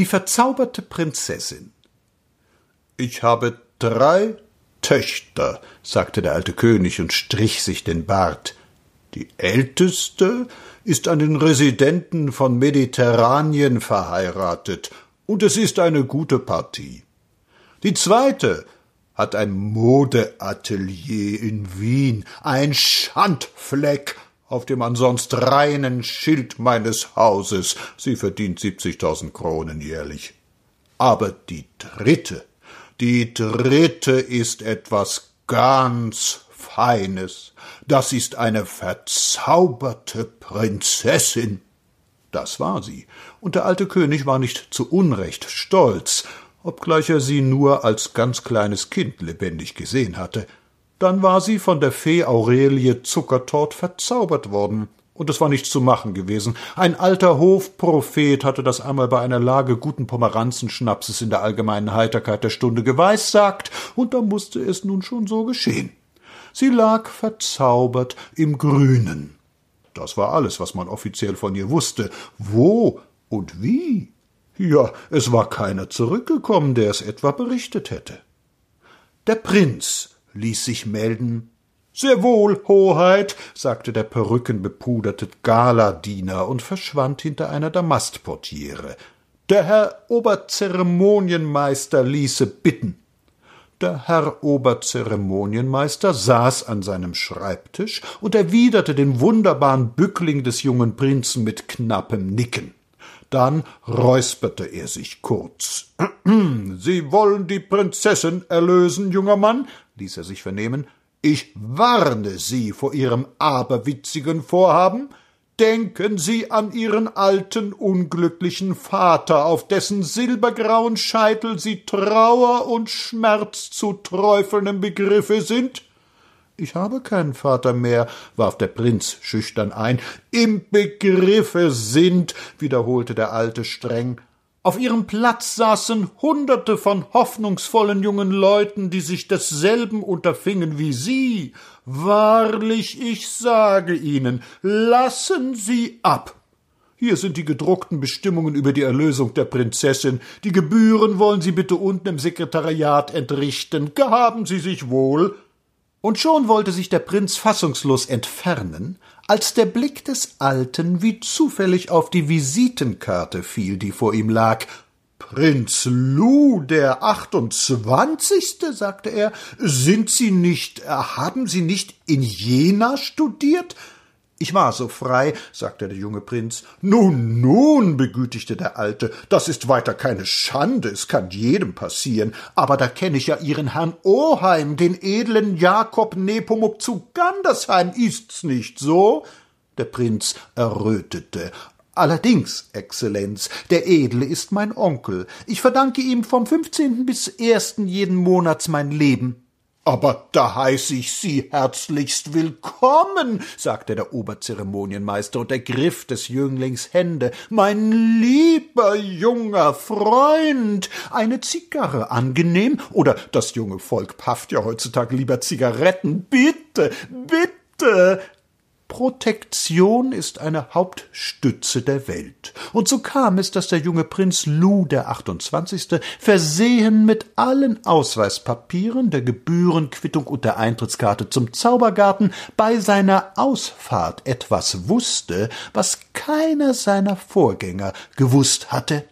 Die verzauberte Prinzessin. Ich habe drei Töchter, sagte der alte König und strich sich den Bart. Die älteste ist an den Residenten von Mediterranien verheiratet, und es ist eine gute Partie. Die zweite hat ein Modeatelier in Wien, ein Schandfleck auf dem ansonst reinen Schild meines Hauses. Sie verdient siebzigtausend Kronen jährlich. Aber die dritte, die dritte ist etwas ganz Feines. Das ist eine verzauberte Prinzessin. Das war sie, und der alte König war nicht zu Unrecht stolz, obgleich er sie nur als ganz kleines Kind lebendig gesehen hatte. Dann war sie von der Fee Aurelie Zuckertort verzaubert worden. Und es war nichts zu machen gewesen. Ein alter Hofprophet hatte das einmal bei einer Lage guten Pomeranzenschnapses in der allgemeinen Heiterkeit der Stunde geweissagt, und da musste es nun schon so geschehen. Sie lag verzaubert im Grünen. Das war alles, was man offiziell von ihr wusste. Wo und wie? Ja, es war keiner zurückgekommen, der es etwa berichtet hätte. Der Prinz ließ sich melden. Sehr wohl, Hoheit, sagte der perückenbepuderte Galadiener und verschwand hinter einer Damastportiere. Der Herr Oberzeremonienmeister ließe bitten. Der Herr Oberzeremonienmeister saß an seinem Schreibtisch und erwiderte den wunderbaren Bückling des jungen Prinzen mit knappem Nicken. Dann räusperte er sich kurz. Sie wollen die Prinzessin erlösen, junger Mann? Ließ er sich vernehmen. Ich warne Sie vor Ihrem aberwitzigen Vorhaben. Denken Sie an Ihren alten, unglücklichen Vater, auf dessen silbergrauen Scheitel Sie Trauer und Schmerz zu träufeln im Begriffe sind. Ich habe keinen Vater mehr, warf der Prinz schüchtern ein. Im Begriffe sind, wiederholte der Alte streng. Auf ihrem Platz saßen Hunderte von hoffnungsvollen jungen Leuten, die sich desselben unterfingen wie Sie. Wahrlich, ich sage Ihnen, lassen Sie ab. Hier sind die gedruckten Bestimmungen über die Erlösung der Prinzessin. Die Gebühren wollen Sie bitte unten im Sekretariat entrichten. Gehaben Sie sich wohl. Und schon wollte sich der Prinz fassungslos entfernen, als der Blick des Alten wie zufällig auf die Visitenkarte fiel, die vor ihm lag. Prinz Lou, der achtundzwanzigste, sagte er, sind Sie nicht, haben Sie nicht in Jena studiert? Ich war so frei, sagte der junge Prinz. Nun, nun, begütigte der Alte, das ist weiter keine Schande, es kann jedem passieren, aber da kenne ich ja Ihren Herrn Oheim, den edlen Jakob Nepomuk zu Gandersheim, ist's nicht so? Der Prinz errötete. Allerdings, Exzellenz, der Edle ist mein Onkel. Ich verdanke ihm vom fünfzehnten bis ersten jeden Monats mein Leben. Aber da heiß ich Sie herzlichst willkommen, sagte der Oberzeremonienmeister und ergriff des Jünglings Hände. Mein lieber junger Freund, eine Zigarre angenehm? Oder das junge Volk pafft ja heutzutage lieber Zigaretten. Bitte, bitte. Protektion ist eine Hauptstütze der Welt. Und so kam es, dass der junge Prinz Lou der 28. versehen mit allen Ausweispapieren, der Gebührenquittung und der Eintrittskarte zum Zaubergarten bei seiner Ausfahrt etwas wusste, was keiner seiner Vorgänger gewusst hatte.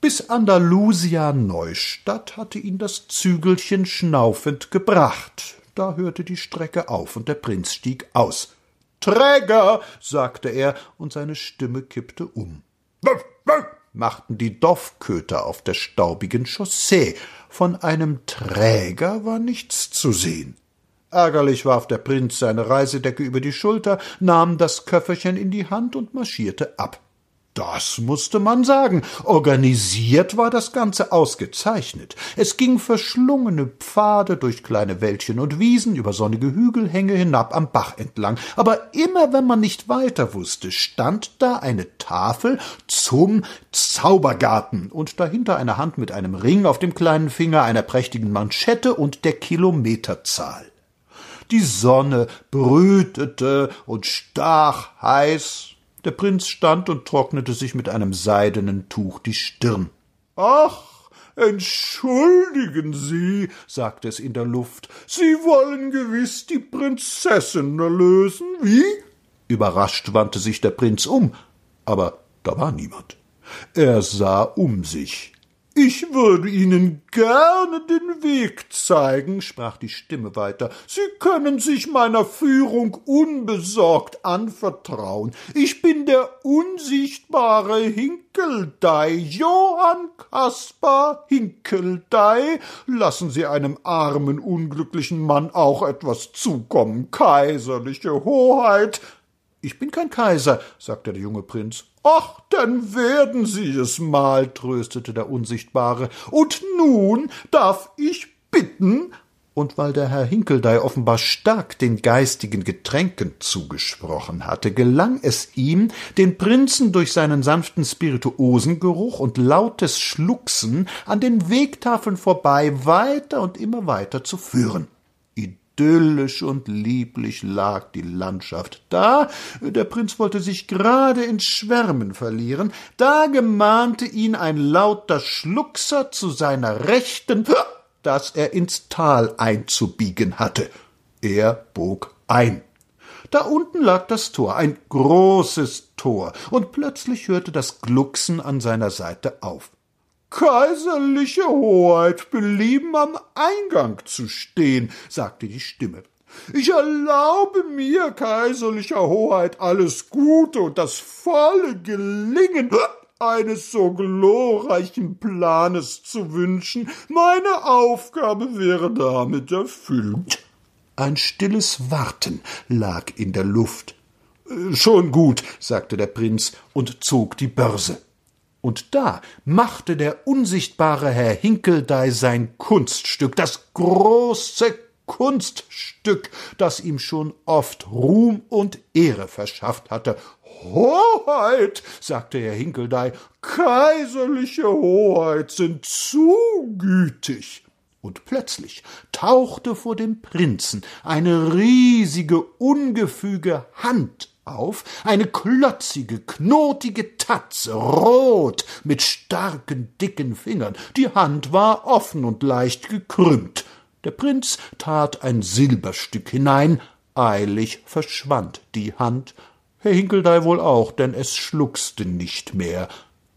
Bis Andalusia Neustadt hatte ihn das Zügelchen schnaufend gebracht. Da hörte die Strecke auf und der Prinz stieg aus. Träger, sagte er, und seine Stimme kippte um. Wuff, wuff, machten die Doffköter auf der staubigen Chaussee. Von einem Träger war nichts zu sehen. Ärgerlich warf der Prinz seine Reisedecke über die Schulter, nahm das Köfferchen in die Hand und marschierte ab. Das musste man sagen. Organisiert war das Ganze ausgezeichnet. Es ging verschlungene Pfade durch kleine Wäldchen und Wiesen, über sonnige Hügelhänge hinab am Bach entlang. Aber immer wenn man nicht weiter wusste, stand da eine Tafel zum Zaubergarten und dahinter eine Hand mit einem Ring auf dem kleinen Finger, einer prächtigen Manschette und der Kilometerzahl. Die Sonne brütete und stach heiß Der Prinz stand und trocknete sich mit einem seidenen Tuch die Stirn. Ach, entschuldigen Sie, sagte es in der Luft, Sie wollen gewiss die Prinzessin erlösen, wie? Überrascht wandte sich der Prinz um, aber da war niemand. Er sah um sich. Ich würde Ihnen gerne den Weg zeigen, sprach die Stimme weiter. Sie können sich meiner Führung unbesorgt anvertrauen. Ich bin der unsichtbare Hinkeldei, Johann Kaspar Hinkeldei. Lassen Sie einem armen, unglücklichen Mann auch etwas zukommen, kaiserliche Hoheit. Ich bin kein Kaiser, sagte der junge Prinz. Ach, dann werden Sie es mal, tröstete der Unsichtbare. Und nun darf ich bitten, und weil der Herr Hinkeldei offenbar stark den geistigen Getränken zugesprochen hatte, gelang es ihm, den Prinzen durch seinen sanften Spirituosengeruch und lautes Schluchsen an den Wegtafeln vorbei weiter und immer weiter zu führen idyllisch und lieblich lag die Landschaft. Da, der Prinz wollte sich gerade in Schwärmen verlieren, da gemahnte ihn ein lauter Schluckser zu seiner Rechten, dass er ins Tal einzubiegen hatte. Er bog ein. Da unten lag das Tor, ein großes Tor, und plötzlich hörte das Glucksen an seiner Seite auf. Kaiserliche Hoheit belieben am Eingang zu stehen, sagte die Stimme. Ich erlaube mir, kaiserlicher Hoheit, alles Gute und das volle Gelingen eines so glorreichen Planes zu wünschen. Meine Aufgabe wäre damit erfüllt. Ein stilles Warten lag in der Luft. Schon gut, sagte der Prinz und zog die Börse. Und da machte der unsichtbare Herr Hinkeldei sein Kunststück, das große Kunststück, das ihm schon oft Ruhm und Ehre verschafft hatte. Hoheit, sagte Herr Hinkeldei, kaiserliche Hoheit sind zu gütig. Und plötzlich tauchte vor dem Prinzen eine riesige, ungefüge Hand auf, eine klotzige, knotige Tatze, rot, mit starken, dicken Fingern. Die Hand war offen und leicht gekrümmt. Der Prinz tat ein Silberstück hinein, eilig verschwand die Hand, Herr Hinkeldei wohl auch, denn es schluckste nicht mehr.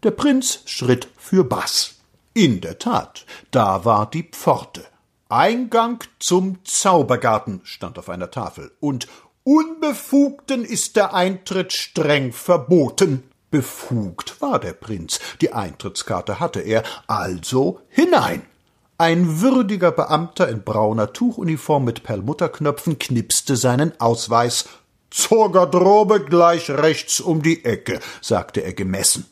Der Prinz schritt für Bass. In der Tat, da war die Pforte. Eingang zum Zaubergarten stand auf einer Tafel, und Unbefugten ist der Eintritt streng verboten. Befugt war der Prinz, die Eintrittskarte hatte er, also hinein. Ein würdiger Beamter in brauner Tuchuniform mit Perlmutterknöpfen knipste seinen Ausweis. Zur Garderobe gleich rechts um die Ecke, sagte er gemessen.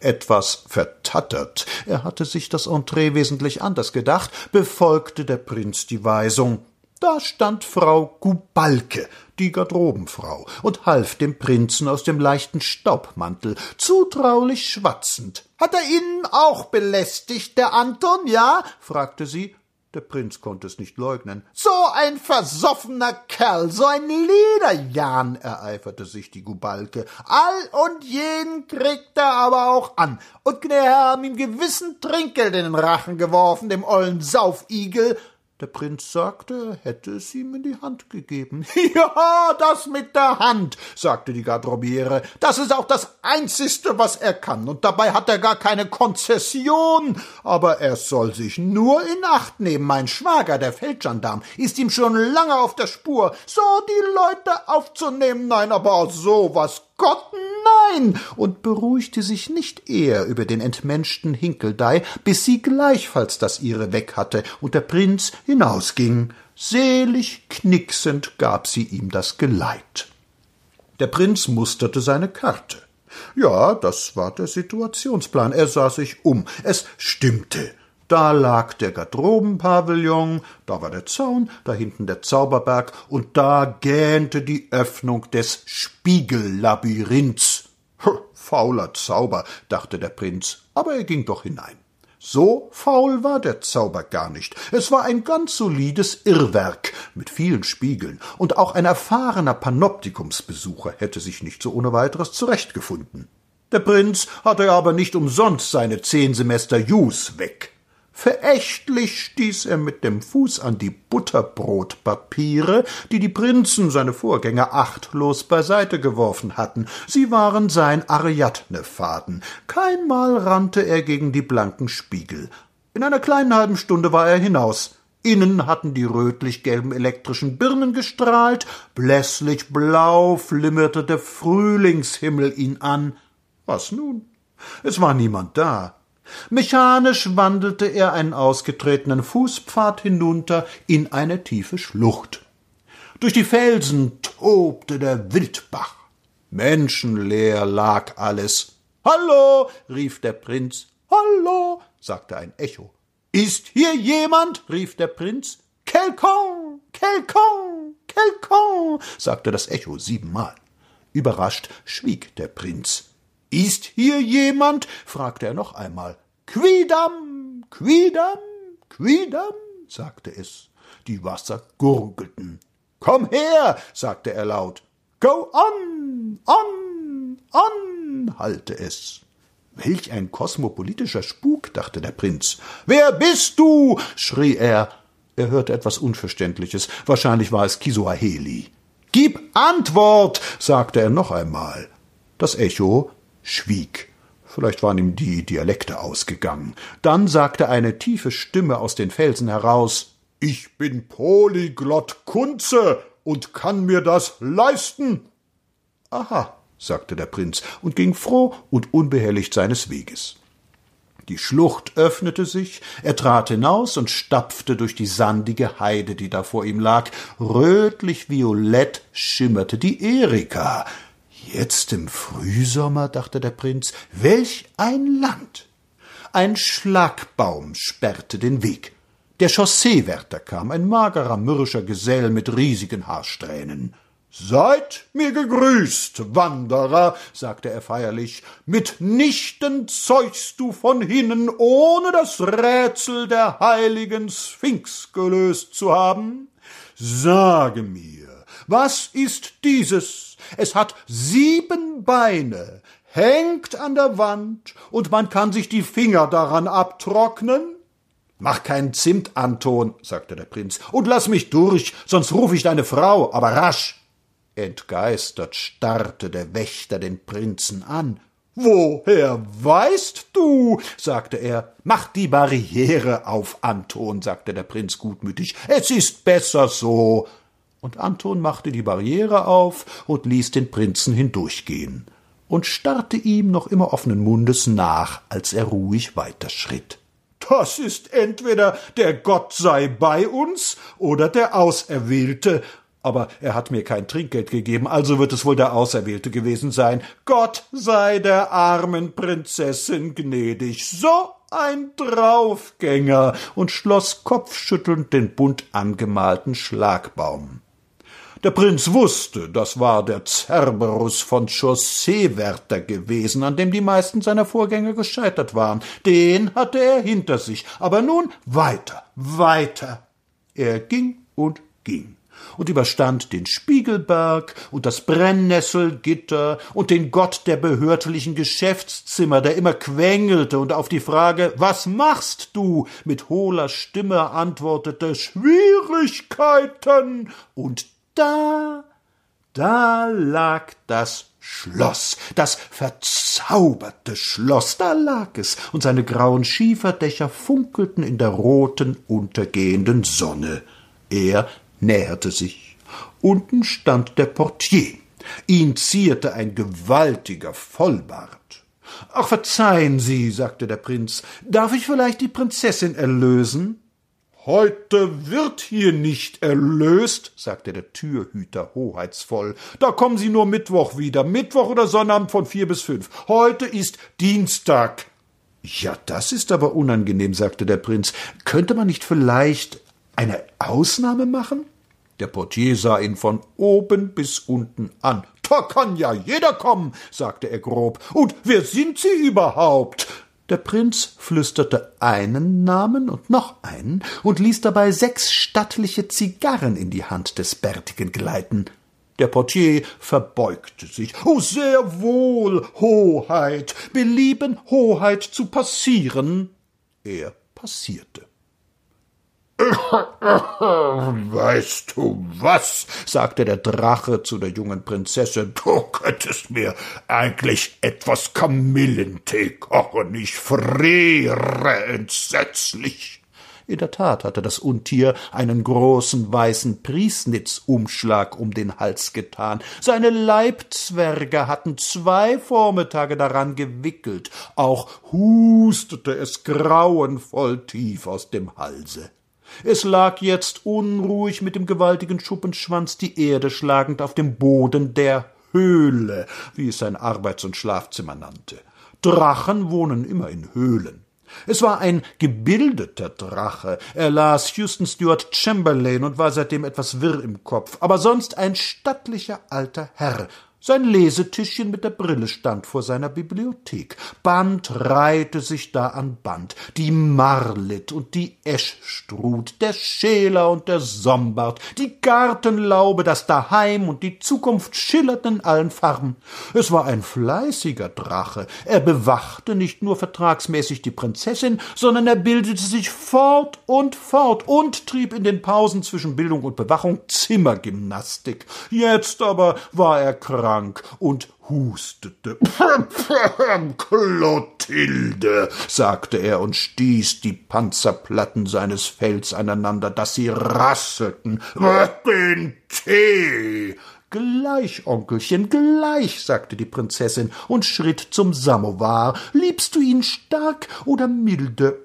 Etwas vertattert, er hatte sich das Entree wesentlich anders gedacht, befolgte der Prinz die Weisung. Da stand Frau Gubalke, die Garderobenfrau, und half dem Prinzen aus dem leichten Staubmantel, zutraulich schwatzend. Hat er Ihnen auch belästigt, der Anton, ja? fragte sie. Der Prinz konnte es nicht leugnen. So ein versoffener Kerl, so ein Lederjan, ereiferte sich die Gubalke. All und jeden kriegt er aber auch an. Und Gnäher haben ihm gewissen Trinkgeld in den Rachen geworfen, dem ollen Saufigel. Der Prinz sagte, er hätte es ihm in die Hand gegeben. Ja, das mit der Hand, sagte die Garderobiere. Das ist auch das Einzigste, was er kann. Und dabei hat er gar keine Konzession. Aber er soll sich nur in Acht nehmen. Mein Schwager, der Feldgendarm, ist ihm schon lange auf der Spur, so die Leute aufzunehmen. Nein, aber so was Gott nein, und beruhigte sich nicht eher über den entmenschten Hinkeldei, bis sie gleichfalls das ihre weg hatte und der Prinz hinausging. Selig knicksend gab sie ihm das Geleit. Der Prinz musterte seine Karte. Ja, das war der Situationsplan. Er sah sich um. Es stimmte. Da lag der Garderobenpavillon, da war der Zaun, da hinten der Zauberberg, und da gähnte die Öffnung des Spiegellabyrinths. Fauler Zauber, dachte der Prinz, aber er ging doch hinein. So faul war der Zauber gar nicht. Es war ein ganz solides Irrwerk mit vielen Spiegeln, und auch ein erfahrener Panoptikumsbesucher hätte sich nicht so ohne weiteres zurechtgefunden. Der Prinz hatte aber nicht umsonst seine zehn Semester Jus weg. Verächtlich stieß er mit dem Fuß an die Butterbrotpapiere, die die Prinzen, seine Vorgänger, achtlos beiseite geworfen hatten. Sie waren sein Ariadne-Faden. Keinmal rannte er gegen die blanken Spiegel. In einer kleinen halben Stunde war er hinaus. Innen hatten die rötlich-gelben elektrischen Birnen gestrahlt, blässlich blau flimmerte der Frühlingshimmel ihn an. Was nun? Es war niemand da. Mechanisch wandelte er einen ausgetretenen Fußpfad hinunter in eine tiefe Schlucht. Durch die Felsen tobte der Wildbach. Menschenleer lag alles. Hallo, rief der Prinz. Hallo, sagte ein Echo. Ist hier jemand? rief der Prinz. Quelqu'un, quelqu'un, quelqu'un, sagte das Echo siebenmal. Überrascht schwieg der Prinz. Ist hier jemand? fragte er noch einmal. Quidam, Quidam, Quidam, sagte es. Die Wasser gurgelten. Komm her, sagte er laut. Go on, on, on, hallte es. Welch ein kosmopolitischer Spuk, dachte der Prinz. Wer bist du? schrie er. Er hörte etwas Unverständliches. Wahrscheinlich war es Kisuaheli. Gib Antwort, sagte er noch einmal. Das Echo schwieg. Vielleicht waren ihm die Dialekte ausgegangen. Dann sagte eine tiefe Stimme aus den Felsen heraus Ich bin Polyglott Kunze und kann mir das leisten. Aha, sagte der Prinz und ging froh und unbehelligt seines Weges. Die Schlucht öffnete sich, er trat hinaus und stapfte durch die sandige Heide, die da vor ihm lag. Rötlich violett schimmerte die Erika, Jetzt im Frühsommer, dachte der Prinz, welch ein Land! Ein Schlagbaum sperrte den Weg. Der Chausseewärter kam, ein magerer, mürrischer Gesell mit riesigen Haarsträhnen. Seid mir gegrüßt, Wanderer, sagte er feierlich, mitnichten zeugst du von hinnen, ohne das Rätsel der heiligen Sphinx gelöst zu haben. Sage mir, was ist dieses? Es hat sieben Beine, hängt an der Wand, und man kann sich die Finger daran abtrocknen? Mach keinen Zimt, Anton, sagte der Prinz, und lass mich durch, sonst ruf ich deine Frau, aber rasch. Entgeistert starrte der Wächter den Prinzen an. Woher weißt du? sagte er. Mach die Barriere auf, Anton, sagte der Prinz gutmütig. Es ist besser so und Anton machte die Barriere auf und ließ den Prinzen hindurchgehen und starrte ihm noch immer offenen Mundes nach, als er ruhig weiterschritt. Das ist entweder der Gott sei bei uns oder der Auserwählte, aber er hat mir kein Trinkgeld gegeben, also wird es wohl der Auserwählte gewesen sein. Gott sei der armen Prinzessin gnädig. So ein Draufgänger, und schloss kopfschüttelnd den bunt angemalten Schlagbaum. Der Prinz wusste, das war der Cerberus von Chausseewärter gewesen, an dem die meisten seiner Vorgänger gescheitert waren. Den hatte er hinter sich. Aber nun weiter, weiter. Er ging und ging und überstand den Spiegelberg und das Brennnesselgitter und den Gott der behördlichen Geschäftszimmer, der immer quengelte und auf die Frage Was machst du? mit hohler Stimme antwortete Schwierigkeiten und da, da lag das Schloss, das verzauberte Schloss, da lag es, und seine grauen Schieferdächer funkelten in der roten, untergehenden Sonne. Er näherte sich. Unten stand der Portier. Ihn zierte ein gewaltiger Vollbart. Ach, verzeihen Sie, sagte der Prinz, darf ich vielleicht die Prinzessin erlösen? Heute wird hier nicht erlöst, sagte der Türhüter hoheitsvoll. Da kommen Sie nur Mittwoch wieder, Mittwoch oder Sonnabend von vier bis fünf. Heute ist Dienstag. Ja, das ist aber unangenehm, sagte der Prinz. Könnte man nicht vielleicht eine Ausnahme machen? Der Portier sah ihn von oben bis unten an. Da kann ja jeder kommen, sagte er grob. Und wer sind Sie überhaupt? Der Prinz flüsterte einen Namen und noch einen und ließ dabei sechs stattliche Zigarren in die Hand des Bärtigen gleiten. Der Portier verbeugte sich. Oh, sehr wohl, Hoheit, belieben Hoheit zu passieren. Er passierte. Weißt du was? sagte der Drache zu der jungen Prinzessin. Du könntest mir eigentlich etwas Kamillentee kochen. Ich friere entsetzlich. In der Tat hatte das Untier einen großen weißen Priesnitzumschlag um den Hals getan. Seine Leibzwerge hatten zwei Vormittage daran gewickelt. Auch hustete es grauenvoll tief aus dem Halse. Es lag jetzt unruhig mit dem gewaltigen Schuppenschwanz die Erde schlagend auf dem Boden der Höhle, wie es sein Arbeits- und Schlafzimmer nannte. Drachen wohnen immer in Höhlen. Es war ein gebildeter Drache. Er las Houston Stuart Chamberlain und war seitdem etwas wirr im Kopf, aber sonst ein stattlicher alter Herr, sein Lesetischchen mit der Brille stand vor seiner Bibliothek. Band reihte sich da an Band. Die Marlit und die Eschstrut, der Scheler und der Sombart, die Gartenlaube, das Daheim und die Zukunft schillerten in allen Farben. Es war ein fleißiger Drache. Er bewachte nicht nur vertragsmäßig die Prinzessin, sondern er bildete sich fort und fort und trieb in den Pausen zwischen Bildung und Bewachung Zimmergymnastik. Jetzt aber war er krank krank und hustete. Clotilde, sagte er und stieß die Panzerplatten seines Fells aneinander, dass sie rasselten. Den Tee! Gleich, Onkelchen, gleich, sagte die Prinzessin und schritt zum Samowar. Liebst du ihn stark oder milde?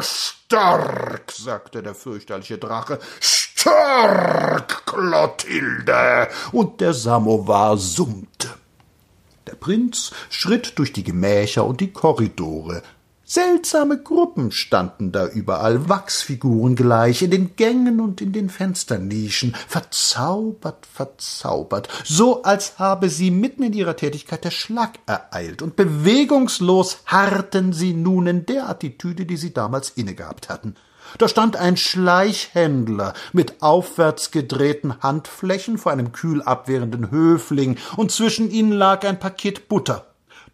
Stark, sagte der fürchterliche Drache. Stark, Clotilde! Und der Samowar summte. Der Prinz schritt durch die Gemächer und die Korridore. Seltsame Gruppen standen da überall, Wachsfiguren gleich, in den Gängen und in den Fensternischen, verzaubert, verzaubert, so als habe sie mitten in ihrer Tätigkeit der Schlag ereilt, und bewegungslos harrten sie nun in der Attitüde, die sie damals innegehabt hatten. Da stand ein Schleichhändler mit aufwärts gedrehten Handflächen vor einem kühl abwehrenden Höfling, und zwischen ihnen lag ein Paket Butter.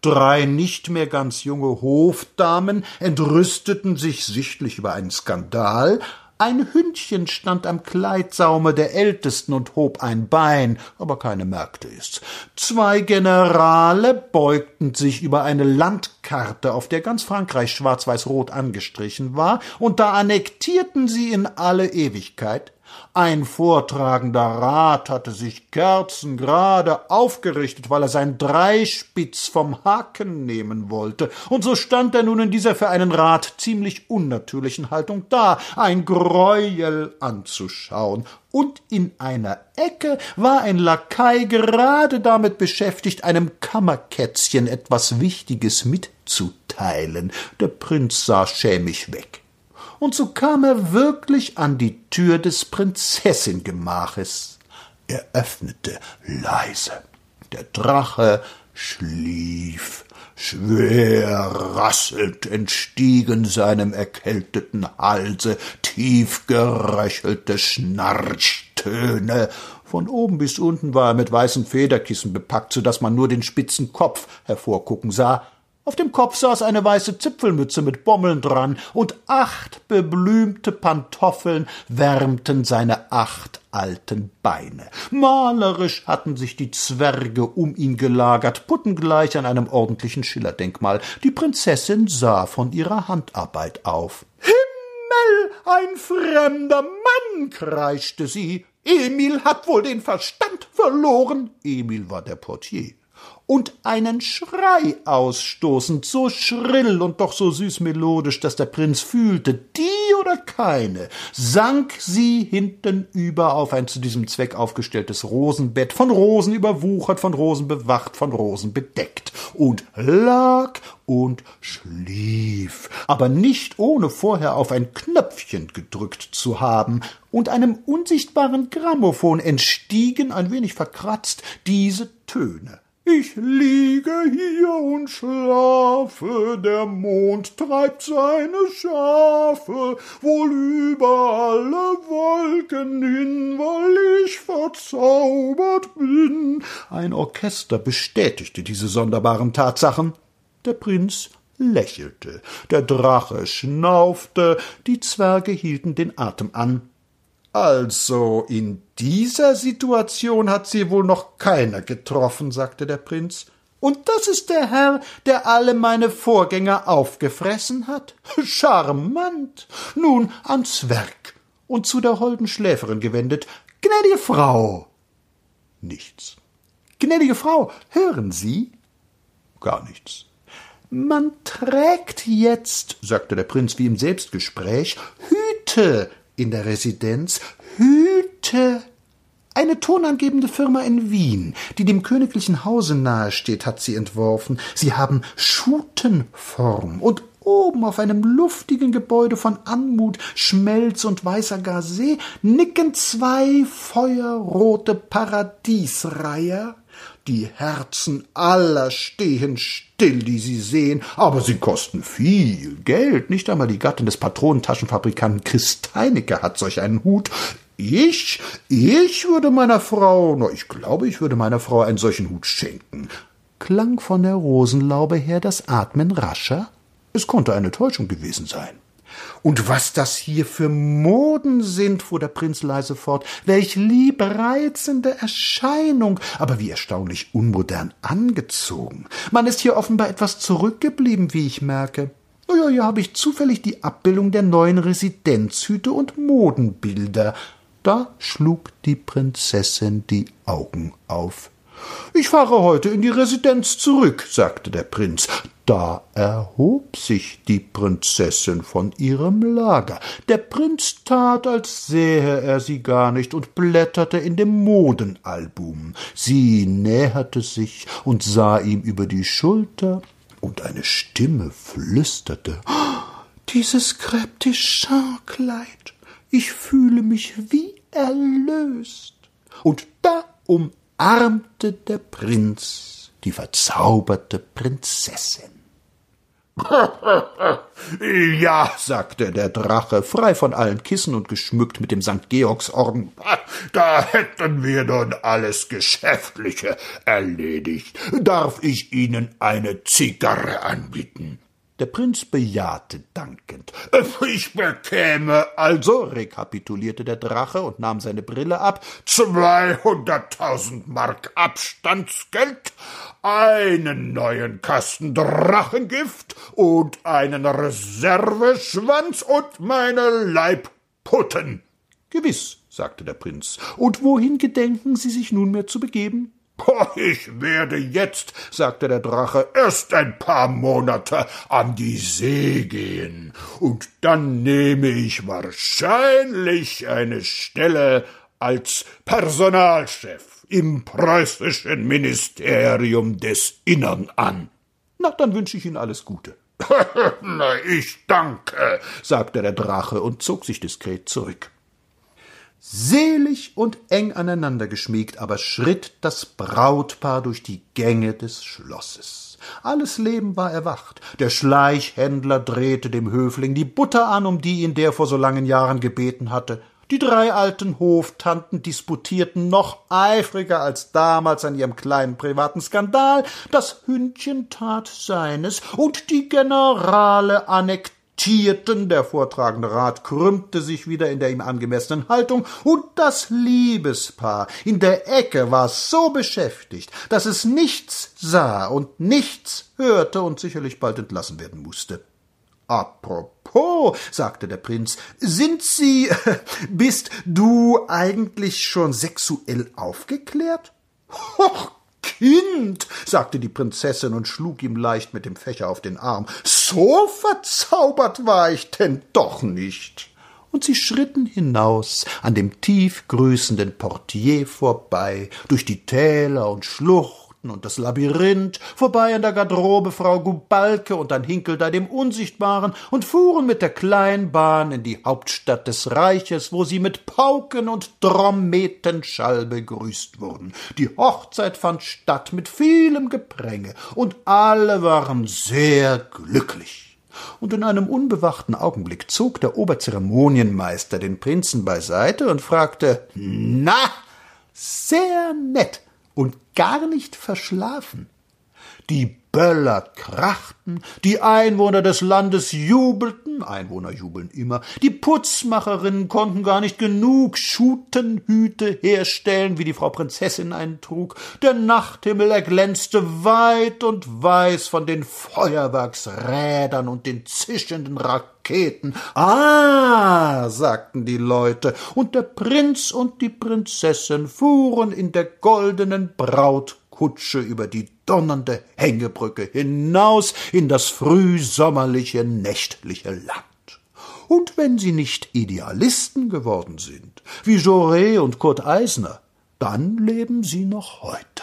Drei nicht mehr ganz junge Hofdamen entrüsteten sich sichtlich über einen Skandal, ein Hündchen stand am Kleidsaume der Ältesten und hob ein Bein, aber keine merkte es. Zwei Generale beugten sich über eine Landkarte, auf der ganz Frankreich schwarz-weiß-rot angestrichen war, und da annektierten sie in alle Ewigkeit ein vortragender Rat hatte sich kerzengerade aufgerichtet, weil er sein Dreispitz vom Haken nehmen wollte, und so stand er nun in dieser für einen Rat ziemlich unnatürlichen Haltung da, ein Greuel anzuschauen, und in einer Ecke war ein Lakai gerade damit beschäftigt, einem Kammerkätzchen etwas Wichtiges mitzuteilen. Der Prinz sah schämig weg und so kam er wirklich an die Tür des Prinzessingemaches. Er öffnete leise. Der Drache schlief. Schwer rasselnd entstiegen seinem erkälteten Halse tief geröchelte Schnarchtöne. Von oben bis unten war er mit weißen Federkissen bepackt, so dass man nur den spitzen Kopf hervorgucken sah. Auf dem Kopf saß eine weiße Zipfelmütze mit Bommeln dran, und acht beblümte Pantoffeln wärmten seine acht alten Beine. Malerisch hatten sich die Zwerge um ihn gelagert, puttengleich an einem ordentlichen Schillerdenkmal. Die Prinzessin sah von ihrer Handarbeit auf. Himmel, ein fremder Mann, kreischte sie. Emil hat wohl den Verstand verloren. Emil war der Portier und einen Schrei ausstoßend, so schrill und doch so süß melodisch, dass der Prinz fühlte, die oder keine, sank sie hintenüber auf ein zu diesem Zweck aufgestelltes Rosenbett, von Rosen überwuchert, von Rosen bewacht, von Rosen bedeckt, und lag und schlief, aber nicht ohne vorher auf ein Knöpfchen gedrückt zu haben, und einem unsichtbaren Grammophon entstiegen, ein wenig verkratzt, diese Töne. Ich liege hier und schlafe, der Mond treibt seine Schafe, wohl über alle Wolken hin, weil ich verzaubert bin. Ein Orchester bestätigte diese sonderbaren Tatsachen. Der Prinz lächelte, der Drache schnaufte, die Zwerge hielten den Atem an. Also in dieser Situation hat sie wohl noch keiner getroffen, sagte der Prinz. Und das ist der Herr, der alle meine Vorgänger aufgefressen hat? Charmant. Nun ans Werk. Und zu der holden Schläferin gewendet. Gnädige Frau. Nichts. Gnädige Frau, hören Sie? Gar nichts. Man trägt jetzt, sagte der Prinz wie im Selbstgespräch, Hüte in der Residenz Hüte. Eine tonangebende Firma in Wien, die dem königlichen Hause nahesteht, hat sie entworfen. Sie haben Schutenform und oben auf einem luftigen Gebäude von Anmut, Schmelz und weißer Gazé nicken zwei feuerrote Paradiesreiher die Herzen aller stehen still, die sie sehen, aber sie kosten viel Geld. Nicht einmal die Gattin des Patronentaschenfabrikanten Christeinecke hat solch einen Hut. Ich, ich würde meiner Frau, na, ich glaube, ich würde meiner Frau einen solchen Hut schenken. Klang von der Rosenlaube her das Atmen rascher? Es konnte eine Täuschung gewesen sein. Und was das hier für Moden sind, fuhr der Prinz leise fort, welch liebreizende Erscheinung, aber wie erstaunlich unmodern angezogen. Man ist hier offenbar etwas zurückgeblieben, wie ich merke. Oh ja, hier habe ich zufällig die Abbildung der neuen Residenzhüte und Modenbilder. Da schlug die Prinzessin die Augen auf. Ich fahre heute in die Residenz zurück, sagte der Prinz. Da erhob sich die Prinzessin von ihrem Lager. Der Prinz tat, als sähe er sie gar nicht und blätterte in dem Modenalbum. Sie näherte sich und sah ihm über die Schulter, und eine Stimme flüsterte Dieses Crêpe de Champ-Kleid, ich fühle mich wie erlöst. Und da umarmte der Prinz die verzauberte Prinzessin. ja, sagte der Drache, frei von allen Kissen und geschmückt mit dem St. Georgsorden, da hätten wir nun alles Geschäftliche erledigt. Darf ich Ihnen eine Zigarre anbieten? Der Prinz bejahte dankend. Ich bekäme also, rekapitulierte der Drache und nahm seine Brille ab, zweihunderttausend Mark Abstandsgeld, einen neuen Kasten Drachengift und einen Reserveschwanz und meine Leibputten. Gewiss, sagte der Prinz. Und wohin gedenken Sie sich nunmehr zu begeben? Ich werde jetzt, sagte der Drache, erst ein paar Monate an die See gehen, und dann nehme ich wahrscheinlich eine Stelle als Personalchef im preußischen Ministerium des Innern an. Na, dann wünsche ich Ihnen alles Gute. Na, ich danke, sagte der Drache und zog sich diskret zurück. Selig und eng aneinander geschmiegt, aber schritt das Brautpaar durch die Gänge des Schlosses. Alles Leben war erwacht. Der Schleichhändler drehte dem Höfling die Butter an, um die ihn der vor so langen Jahren gebeten hatte. Die drei alten Hoftanten disputierten noch eifriger als damals an ihrem kleinen privaten Skandal, das Hündchen tat seines, und die Generale annektierten Tierten, der vortragende Rat krümmte sich wieder in der ihm angemessenen Haltung, und das Liebespaar in der Ecke war so beschäftigt, dass es nichts sah und nichts hörte und sicherlich bald entlassen werden musste. Apropos, sagte der Prinz, sind Sie, bist du eigentlich schon sexuell aufgeklärt? Hoch, Kind, sagte die Prinzessin und schlug ihm leicht mit dem Fächer auf den Arm, so verzaubert war ich denn doch nicht. Und sie schritten hinaus, an dem tief grüßenden Portier vorbei, durch die Täler und Schluchten, Garten und das Labyrinth, vorbei an der Garderobe Frau Gubalke und an Hinkelda dem Unsichtbaren und fuhren mit der Kleinbahn in die Hauptstadt des Reiches, wo sie mit Pauken und Trommetenschall begrüßt wurden. Die Hochzeit fand statt mit vielem Gepränge, und alle waren sehr glücklich und in einem unbewachten Augenblick zog der Oberzeremonienmeister den Prinzen beiseite und fragte Na, sehr nett und gar nicht verschlafen. Die Böller krachten, die Einwohner des Landes jubelten, Einwohner jubeln immer, die Putzmacherinnen konnten gar nicht genug Schutenhüte herstellen, wie die Frau Prinzessin einen trug, der Nachthimmel erglänzte weit und weiß von den Feuerwerksrädern und den zischenden Raketen. Ah, sagten die Leute, und der Prinz und die Prinzessin fuhren in der goldenen Brautkutsche über die donnernde Hängebrücke hinaus in das frühsommerliche, nächtliche Land. Und wenn sie nicht Idealisten geworden sind, wie Jaurès und Kurt Eisner, dann leben sie noch heute.